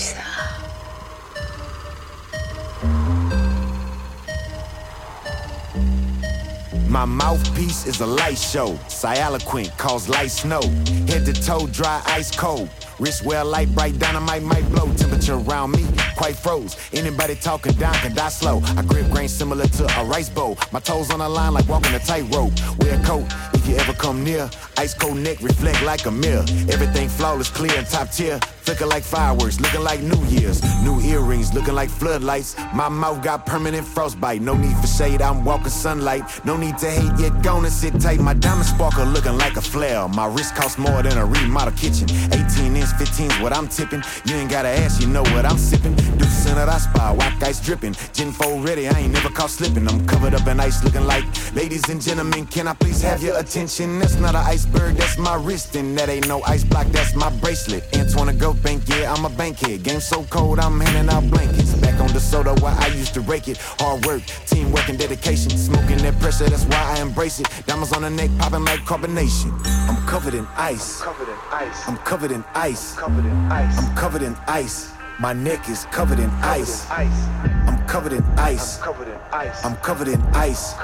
My mouthpiece is a light show. Cyaloquent, cause light snow. Head to toe, dry, ice cold. Wrist well light, bright dynamite might blow. Temperature around me quite froze. Anybody talking down can die slow. I grip grain similar to a rice bowl. My toes on the line like walking a tightrope. Wear a coat if you ever come near. Ice cold neck reflect like a mirror. Everything flawless, clear and top tier. Flicker like fireworks, looking like New Year's. New earrings, looking like floodlights. My mouth got permanent frostbite. No need for shade, I'm walking sunlight. No need to hate, yet gonna sit tight. My diamond sparkle looking like a flare. My wrist costs more than a remodel kitchen. 18 inch, 15's what I'm tipping. You ain't gotta ask, you know what I'm sipping. Deuce in a that spot, whack ice dripping. Gin fold ready, I ain't never caught slipping. I'm covered up in ice looking like. Ladies and gentlemen, can I please have your attention? That's not an iceberg, that's my wrist. And that ain't no ice block, that's my bracelet. Antoine go bank, yeah, I'm a bankhead. Game so cold, I'm handing out blankets. Back on the soda where I used to rake it. Hard work, teamwork, and dedication. Smoking that pressure, that's why I embrace it. Diamonds on the neck, popping like carbonation. I'm covered in ice. I'm Covered in ice. I'm covered in ice. Covered in ice. I'm covered in ice. My neck is covered in ice. I'm covered in ice. I'm covered in ice. I'm covered in ice.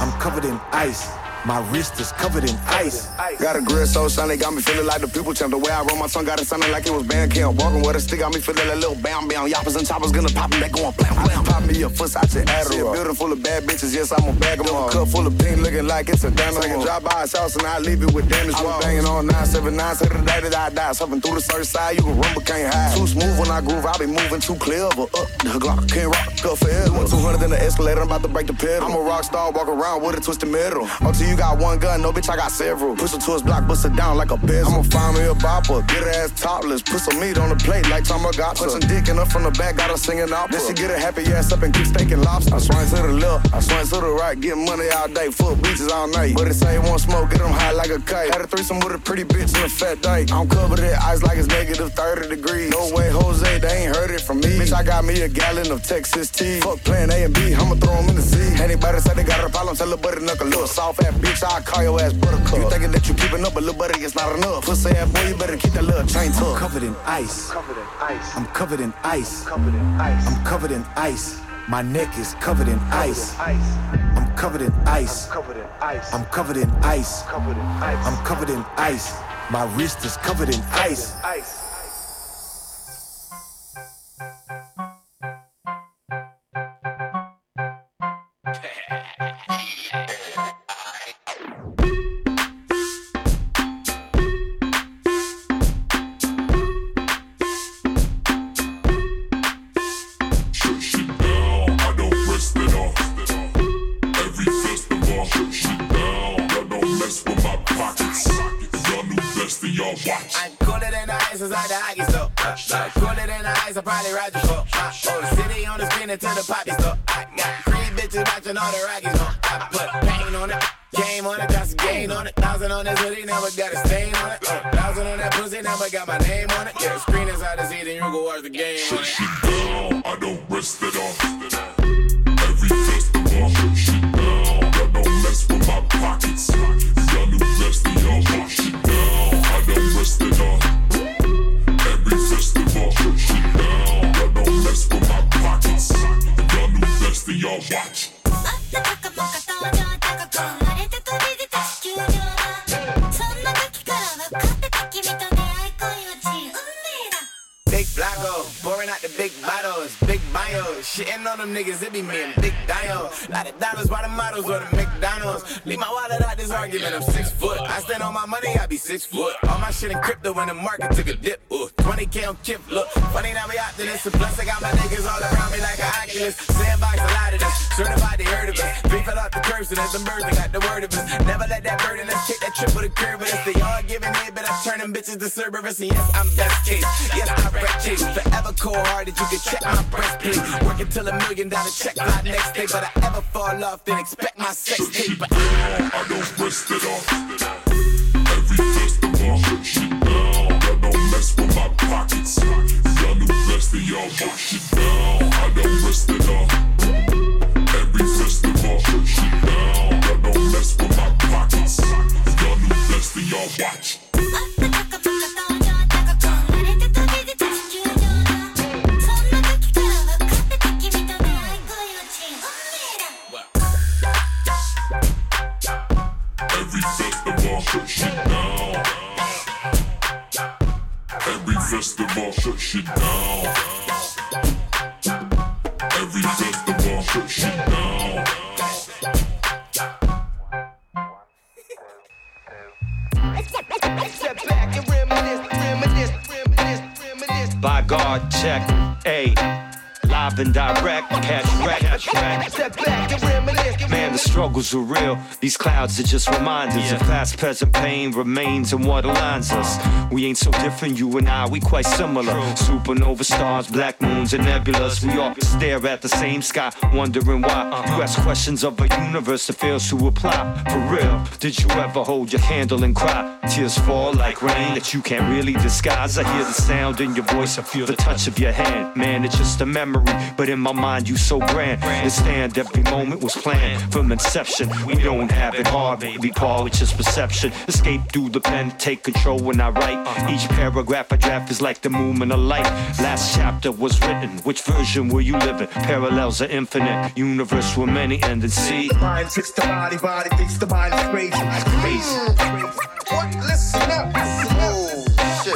I'm covered in ice. My wrist is covered in ice.
Got a grill so shiny, got me feeling like the people champ. The way I roll my tongue got it sounding like it was band camp. Walking with a stick, got me feeling a little bam bam. Yappers and choppers gonna pop me back going blam blam. Pop me a foot out your Adderall. Building full of bad bitches, yes, I'm a bag of them. Cup full of pink, looking like it's a diamond. Take a drive by his house and I leave it with damage. I was banging on 979, say the day that I die. Something through the surf side, you can run but can't hide. Too smooth when I groove, I be moving too clever. Up the Glock, can't rock up forever. 200 in the escalator, I'm about to break the pedal. I'm a rock star, walk around with a twisted middle. Until you got one gun, no bitch, I got several. Push her to his block, bust her down like a bezel. I'ma find me a bopper, get her ass topless. Put some meat on the plate like Tom got Put some dick in her from the back, got her singing opera. Then she get her happy ass up and keep steaking lobster. I swing to the left, I swing to the right, get money all day, full beaches all night. But it say one smoke, get them high like a kite. Had a threesome with a pretty bitch in a fat dyke. I'm covered in ice like it's negative 30 degrees. No way, Jose, they ain't heard it from me. Bitch, I got me a gallon of Texas tea. Fuck playing A and B, I'ma throw them in the sea. Anybody say they got a problem, tell a butter knuckle. Little soft ass bitch, I'll call your ass buttercup. You thinking that you keeping up, but little buddy, it's not enough. Pussy ass boy, you better keep that little chain tucked.
Covered in ice. I'm covered in ice. I'm covered in ice. My neck is covered in ice. I'm covered in ice. I'm covered in ice. I'm covered in ice. My wrist is covered in ice.
I
probably ride you for. Uh, oh, city on the screen until the poppy store. I got three bitches watching all the Rockies on. I put pain on it, game on it, got some gain on it. Thousand on this hoodie, never got a stain on it. Uh, thousand on that pussy, never got my name on it. Yeah, screen is inside the seat, and you go watch the game on it.
shit down, I don't rest it off.
Six foot. All my shit in crypto when the market took a dip. Ooh, 20k on Kip, look. Funny now we optimists. Plus, I got my niggas all around me like an Oculus. Sandbox, a lot of this. Certified, they heard of us. Three fell off the curb, and some birds that got the word of us. Never let that burden us kick that trip with a curve with us. They all giving in, but I turn them bitches to Cerberus. And yes, I'm best case. Yes, I wreck chase. Forever cold hearted, you can check my breastplate. Working till a million dollar check fly next day. But I ever fall off, then expect my sex tape.
Struggles are real. These clouds are just reminders of past present pain remains and what aligns us. We ain't so different, you and I, we quite similar. Supernova stars, black moons, and nebulas. We all stare at the same sky, wondering why. You ask questions of a universe that fails to apply. For real, did you ever hold your candle and cry? Tears fall like rain that you can't really disguise. I hear the sound in your voice, I feel the touch of your hand. Man, it's just a memory but in my mind you so grand. Understand every moment was planned from inception. We don't have it hard, baby. Paul, it's just perception. Escape through the pen, take control when I write. Each paragraph I draft is like the movement of light. Last chapter was written. Which version were you living? Parallels are infinite. Universe with many endings. See.
Mind fix the body, body fix the mind crazy. Crazy. What? Listen up.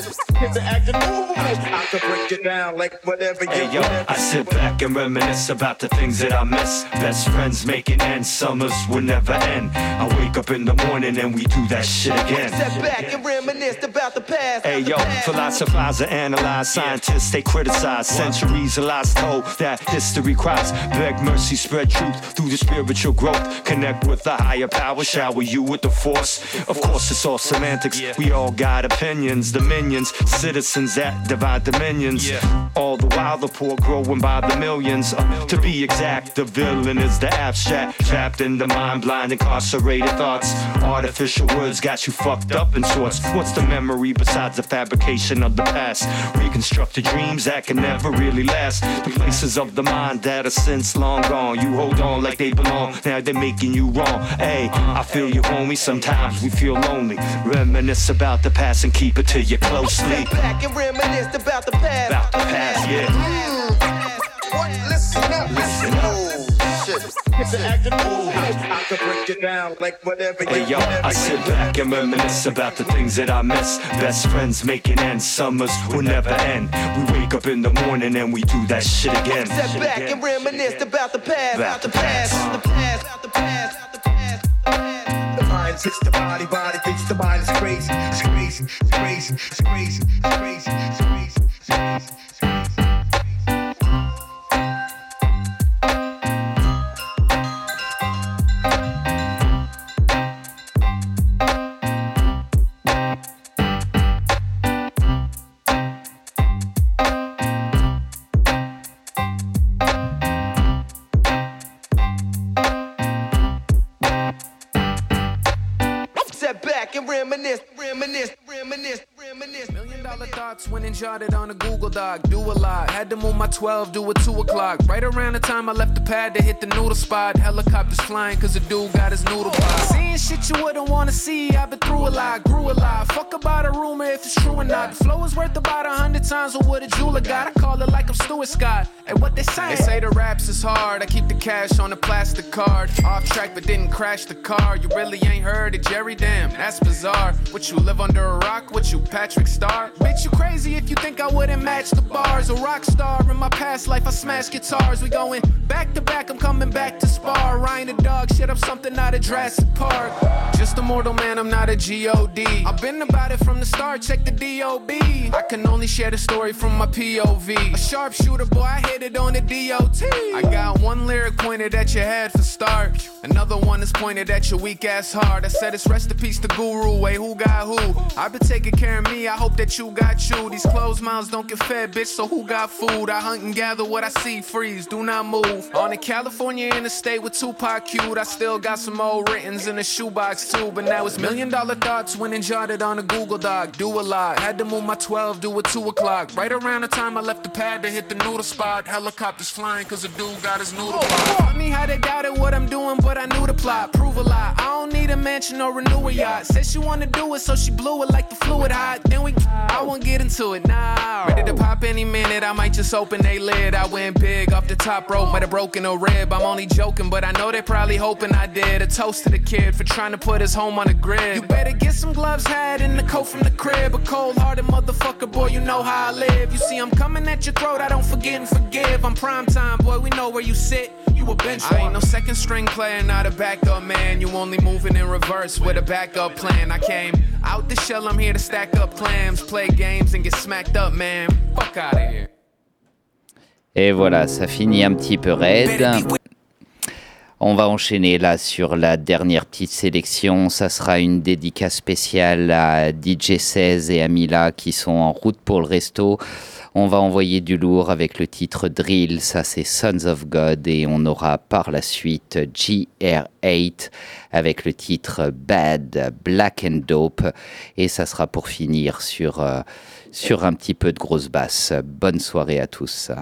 Shit. Get the acting move. I can break it down like whatever you
Hey yo, I sit back and reminisce about the things that I miss. Best friends making ends, summers will never end. I wake up in the morning and we do that shit again.
Step back and reminisce about the past.
Hey yo, philosophers analyze, scientists they criticize. Centuries of lies told that history cries. Beg mercy, spread truth through the spiritual growth. Connect with the higher power, shower you with the force. Of course, it's all semantics. We all got opinions, dominions, citizens that divide dominions. All the while, the poor growing by the millions. Uh, to be exact, the villain is the abstract, trapped in the mind, blind, incarcerated thoughts. Artificial words got you fucked up in sorts. What's the memory besides the fabrication of the past? Reconstructed dreams that can never really last. The places of the mind that are since long gone. You hold on like they belong, now they're making you wrong. Hey, I feel you, homie. Sometimes we feel lonely. Reminisce about the past and keep it to you closely.
Step back and reminisce about the past.
About the past, yeah. Mm.
What? Listen up.
Listen up.
Oh, shit. Get the acting move. I can break it down like whatever
Hey yo, I sit back and reminisce about the things that I miss. Best friends making ends, summers will never end. We wake up in the morning and we do that shit again.
Step back and reminisce about the past.
About the
past. The past. The past. The past. Fix the body, body fix the. It's crazy. It's crazy. It's crazy. It's crazy. It's crazy. It's crazy. It's crazy.
Dollar jotted on a Google Doc. Do a lot. Had to move my 12, do it 2 o'clock. Right around the time I left the pad to hit the noodle spot. Helicopters flying cause the dude got his noodle box. Seeing shit you wouldn't wanna see. I've been through a lot, grew a lot. Fuck about a rumor if it's true or not. The flow is worth about a hundred times what a jeweler got. I call it like I'm Stuart Scott. And what they say? They say the raps is hard. I keep the cash on a plastic card. Off track but didn't crash the car. You really ain't heard of Jerry Damn, that's bizarre. What you live under a rock? What you Patrick Star? Bitch, you crazy if you think I wouldn't match the bars. A rock star in my past life, I smash guitars. We going back to back, I'm coming back to spar. Ryan the dog, shit up something out of Jurassic Park. Just a mortal man, I'm not a a G-O-D. I've been about it from the start, check the D-O-B. I can only share the story from my POV. A sharpshooter, boy, I hit it on the D-O-T. I got one lyric pointed at your head for start. Another one is pointed at your weak ass heart. I said it's rest in peace to Guru. Wait, who got who? I've been taking care of me, I hope that you got you. These closed mouths don't get fed, bitch, so who got food? I hunt and gather what I see, freeze, do not move. On the California interstate with Tupac cute, I still got some old writtens in a shoebox too. But now it's million dollar thoughts when jotted on a Google Doc. Do a lot, had to move my 12, do it 2 o'clock. Right around the time I left the pad to hit the noodle spot. Helicopters flying cause a dude got his noodle pot. Funny how they doubted what I'm doing, but I knew the plot. Prove a lot. I don't need a mansion or renew a yacht. Said she wanna do it, so she blew it like the fluid hot. Then we, I won't get into it now. Ready to pop any minute, I might just open a lid. I went big off the top rope, might have broken a rib. I'm only joking, but I know they probably hoping I did. A toast to the kid for trying to put his home on the grid. You better get some gloves, hat, and the coat from the crib. A cold hearted motherfucker, boy, you know how I live. You see, I'm coming at your throat, I don't forget and forgive. I'm prime time, boy, we know where you sit. You a bench I ain't no second string player, not a backup man. You only moving in reverse with a backup plan. I came out the shell, I'm here to stack up clams, play games, and get smacked up, man. Fuck out of here.
Et voilà, ça finit un petit peu raide. On va enchaîner là sur la dernière petite sélection. Ça sera une dédicace spéciale à DJ 16 et à Mila qui sont en route pour le resto. On va envoyer du lourd avec le titre Drill, ça c'est Sons of God, et on aura par la suite GR8 avec le titre Bad, Black and Dope, et ça sera pour finir sur, euh, sur un petit peu de grosse basse. Bonne soirée à tous.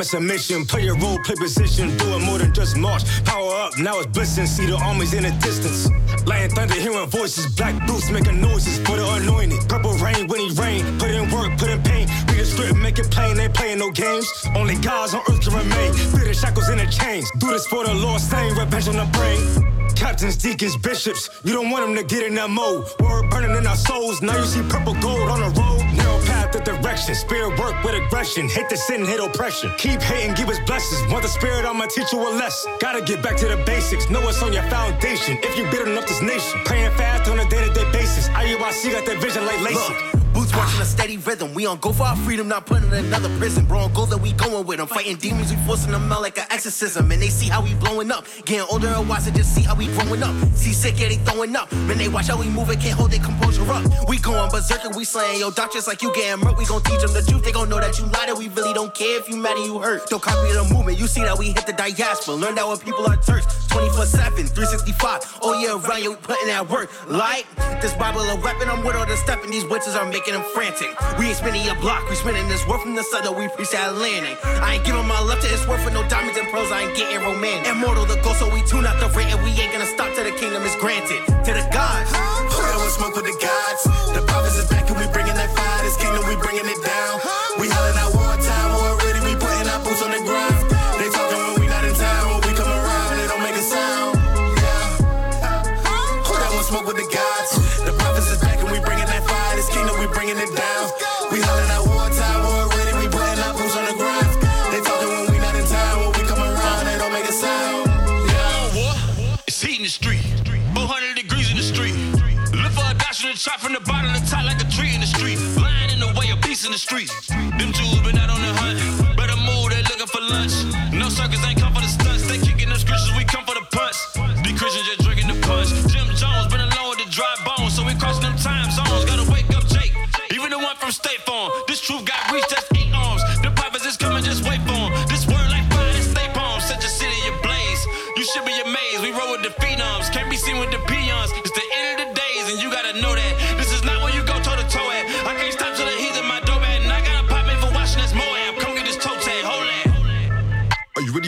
It's a mission. Play your role, play position, doing more than just march. Power up, now it's blissing. See the armies in the distance. Lion thunder, hearing voices. Black boots making noises for the anointed. Purple rain when he rain. Put in work, put in pain. Read the script, make it plain. Ain't playing no games. Only gods on earth can remain. Fear the shackles and the chains. Do this for the Lord, saying revenge on the brain. Captains, deacons, bishops, you don't want them to get in that mode. Word burning in our souls, now you see purple gold on the road. Narrow path of direction, spirit work with aggression. Hate the sin, hit oppression. Keep hating, give us blessings. Want the spirit, I'ma teach you a lesson. Gotta get back to the basics, know what's on your foundation. If you building up this nation, praying fast on a day to day basis. IUIC got that vision like LASIK.
Boots marching a steady rhythm. We on go for our freedom, not putting in another prison. Bro, on go that we going with them. Fighting demons, we forcing them out like an exorcism. And they see how we blowing up. Getting older and wiser, just see how we growing up. See sick, yeah, they throwing up. Man, they watch how we move it, can't hold their composure up. We going berserk and we slaying yo doctors like you getting murked. We gon' teach them the truth. They gon' know that you lied and we really don't care if you mad and you hurt. Don't copy the movement. You see that we hit the diaspora. Learn that when people are church. 24 7, 365. Oh yeah, around you putting that work. Like this Bible a weapon. I'm with all the stepping. These witches are making them frantic. We ain't spinning a block, we spinning this work from the sun that we preach that landing. I ain't giving my love to this work for no diamonds and pearls, I ain't getting romantic. Immortal the goal, so we tune out the rate, and we ain't gonna stop till the kingdom is granted. To the gods,
that was smoke with the gods? The prophets is back, and we bringing that fire, this kingdom, we bringing it a
top from the bottom to top like a tree in the street. Lying in the way of peace in the street. Them Jews been out on the hunt. Better move, they looking for lunch.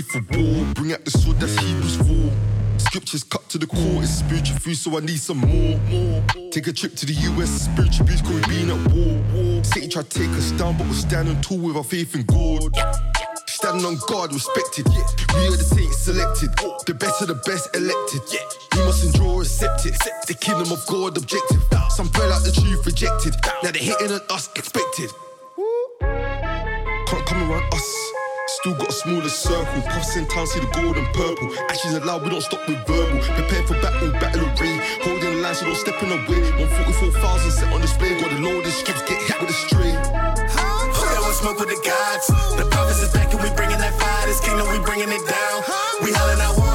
For
war? Bring out the sword that's Hebrews 4. Scriptures cut to the core, it's spiritual food, so I need some more. Take a trip to the US, spiritual beats, cause we been at war. Satan tried to take us down, but we're standing tall with our faith in God. Standing on guard, respected. We are the saints selected, the best of the best elected. Yeah. We must endure, accept it. The kingdom of God objective. Some fell out the truth, rejected. Now they're hitting on us, expected. Can't come around us. Still got a smaller circle. Puffs in town, see the gold and purple. Ashes allowed, we don't stop with verbal. Prepare for battle, battle array. Holding line, so don't step in the way. 144,000 set on display. Got the load, the skips get hit with a stray.
That was smoke with the gods? The prophets is back and we bringing that fire. This kingdom, we bringing it down. We hollering out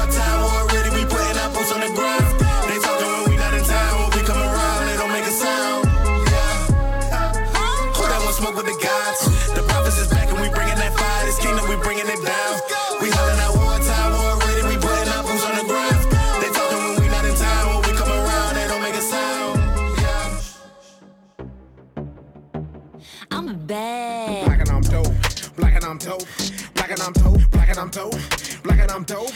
dope, black and I'm dope,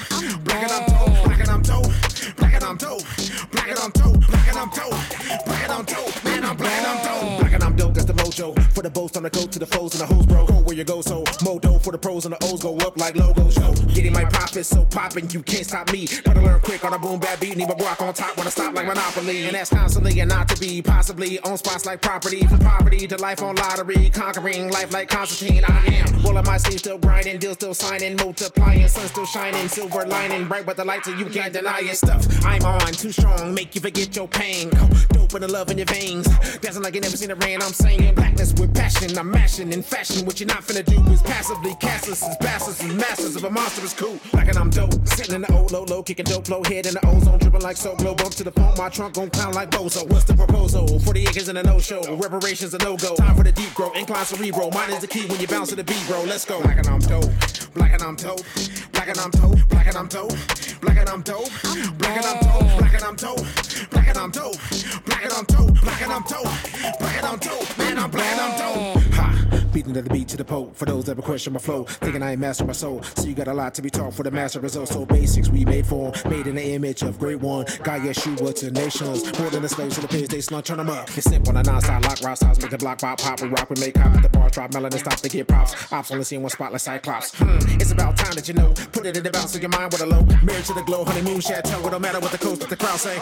black and I'm dope, black and I'm dope, black and I'm dope, black and I'm dope, black and I'm dope, black and I'm dope, man I'm black and I'm dope, black and I'm dope, that's the mojo, for the boast on the go to the foes and the hoes bro. You go, so modo for the pros and the O's go up like logos. Show getting my profits so poppin', you can't stop me. Gotta learn quick on a boom bad beat. Need my rock on top when I stop like Monopoly. And that's constantly and not to be possibly on spots like property. From poverty to life on lottery. Conquering life like Constantine. I am. All of my sleeves still grinding, deals still signing, multiplying, sun still shining, silver lining, bright with the lights, so you can't deny it. Stuff I'm on, too strong, make you forget your pain. Dope and the love in your veins, dancing like you never seen the rain. I'm saying blackness with passion, I'm mashing in fashion. What you're not finna do is passively cast us as bastards and masters of a monstrous coup. Like and I'm dope, sitting in the old low low, kicking dope flow, head in the ozone, dripping like so glow. Bump to the phone, my trunk gon' clown like Bozo. What's the proposal? 40 acres and a no show, reparations a no go. Time for the deep grow, incline cerebral. Mine is the key when you bounce to the beat, bro. Let's go. Black and I'm dope, black and I'm dope, black and I'm dope, black and I'm dope, black and I'm dope, black and I'm dope, black and I'm dope, black and I'm dope, black and I'm dope, black and I'm dope, black and I'm dope, man, I'm black and I'm dope. Beating to the beat to the pope. For those that question my flow, thinking I ain't master my soul. So you got a lot to be taught for the master results. So basics we made for, made in the image of great one. God Yeshua to nations, more than the slaves to the page they slung, turn them up. It's simple on a non-stop lock, rock styles, make the block pop, pop, and rock. We make cop, the bar drop, melon and stop to get props. Ops only seeing one spot like Cyclops. Hmm, it's about time that you know. Put it in the bounce of your mind with a low. Married to the glow, honeymoon chateau. It don't matter what the coast, but the crowd say.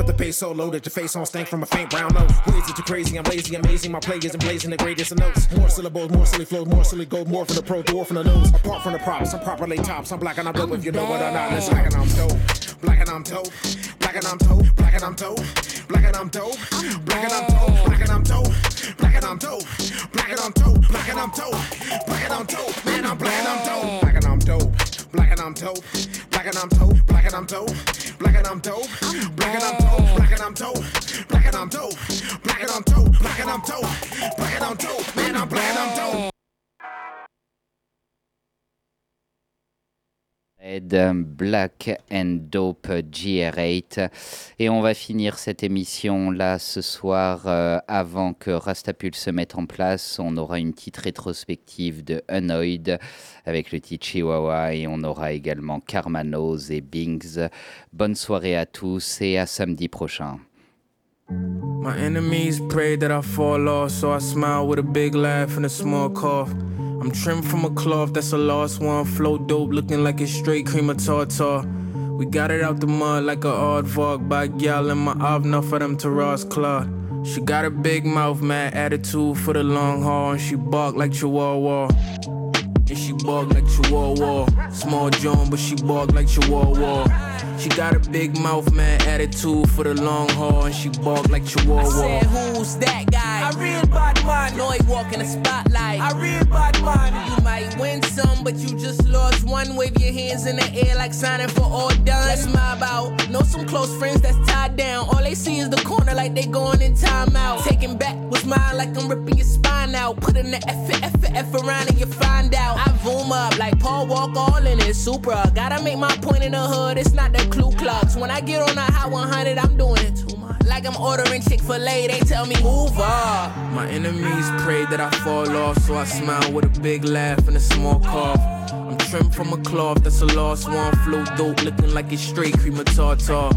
With the pace so low your face on stank from a faint brown note. Ways that you crazy, I'm lazy, amazing. My play isn't blazing the greatest of notes. More syllables, more silly flows, more silly gold, more for the pro, dwarf from the nose. Apart from the props, I'm properly tops. I'm black and I'm dope if you know what or not. Listen, black and I'm dope. Black and I'm dope. Black and I'm dope. Black and I'm dope. Black and I'm dope. Black and I'm dope. Black and I'm dope. Black and I'm dope. Black and I'm dope. Black and I'm dope. Black and I'm dope. Man, I'm black and I'm dope. Black and I'm dope. Black and I'm dope. Black and I'm dope. Black and I'm dope. Black and I'm dope. Black and I'm dope. Black and I'm dope. Black and I'm dope. Black and I'm dope. Black and I'm dope. Black and I'm dope. Man, I'm black and I'm dope.
Ed, Black and Dope GR8 et on va finir cette émission là ce soir euh, avant que Rastapul se mette en place. On aura une petite rétrospective de Unoid avec le titre Chihuahua et on aura également Karmanos et Bings. Bonne soirée à tous et à samedi prochain.
My enemies pray that I fall off, so I smile with a big laugh and a small cough. I'm trimmed from a cloth that's a lost one, flow dope, looking like it's straight cream of tartar. We got it out the mud like a aardvark by a gal in my avna for them to Ross Claude. She got a big mouth, mad attitude for the long haul, and she bark like Chihuahua. And she bark like Chihuahua. Small John, but she bark like Chihuahua. She got a big mouth, man, attitude for the long haul, and she bark like Chihuahua.
I said, who's that guy? I real bad man. Know he walk in the spotlight. I real bad man. You might win some, but you just lost one. Wave your hands in the air like signing for all done. That's my about. Know some close friends that's tied down. All they see is the corner like they going in timeout. Taking back what's mine like I'm ripping your spine out. Put in the F, F, F around and you find out. I boom up like Paul Walk all in it. Supra. Gotta make my point in the hood. It's not the Clue Klux. When I get on a hot 100, I'm doing it too much. Like I'm ordering Chick fil A, they tell me move up.
My enemies pray that I fall off, so I smile with a big laugh and a small cough. I'm trimmed from a cloth that's a lost one, flow dope, looking like it's straight cream of tartar.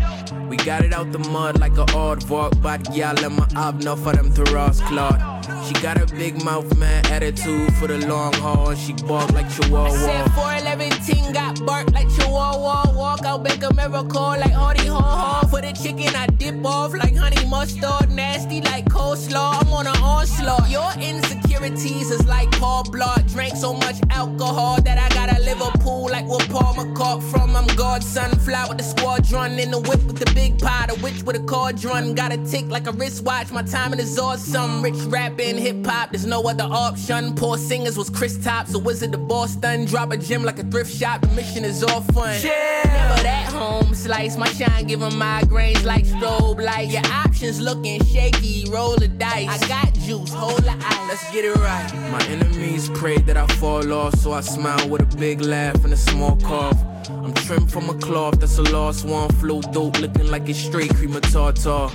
We got it out the mud like a aardvark, but y'all let my abna for them to Ross Claude. She got a big mouth, man, attitude for the long haul, she bark like Chihuahua.
I said 411 got bark like Chihuahua. Walk out, make a miracle like Hardy Haw Haw. For the chicken, I dip off like honey mustard. Nasty like coleslaw. I'm on an onslaught. Your insecurities is like Paul Blart. Drank so much alcohol that I got a Liverpool like what Paul McCart from. I'm Godson. Fly with the squadron in the whip with the big pot. A witch with a cauldron. Got a tick like a wristwatch. My timing is awesome. Rich rapping, hip hop. There's no other option. Poor singers was Chris Tops, a wizard of Boston. Drop a gym like a thrift shop. The mission is all fun. Never that home slice. My shine giving migraines like strobe light. Your options looking shaky. Roll the dice. I got juice. Hold the ice. Let's get it right.
My enemies pray that I fall off, so I smile with a big laugh and a small cough. I'm trimmed from a cloth that's a lost one, flow dope, looking like it's straight cream of tartar.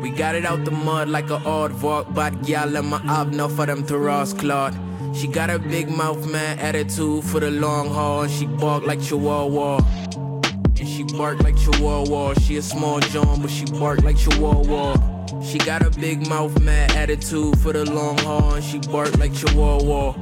We got it out the mud like a aardvark, but y'all let my abna for them to Ross Claude. She got a big mouth, man, attitude for the long haul, and she bark like Chihuahua. And she bark like Chihuahua. She a small John, but she bark like Chihuahua. She got a big mouth, mad attitude for the long haul, and she bark like Chihuahua.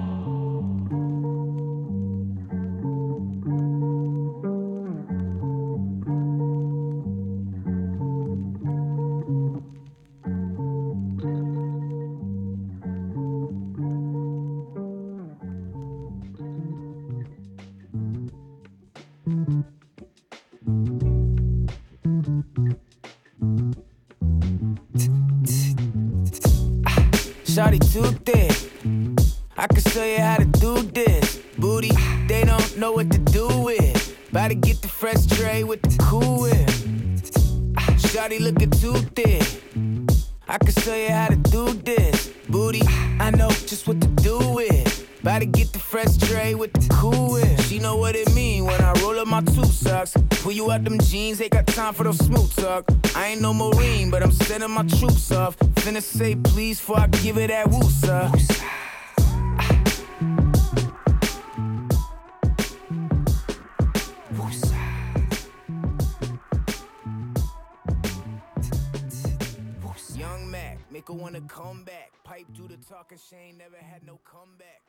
Shawty too thick. I can show you how to do this. Booty, they don't know what to do with. About to get the fresh tray with the cool whip. Shawty looking too thick. I can show you how to you out them jeans, ain't got time for those smooth talk. I ain't no Marine, but I'm sending my troops off. Finna say please before I give it that woosa. Young Mac, make her wanna come back. Pipe through the talking, she ain't never had no comeback.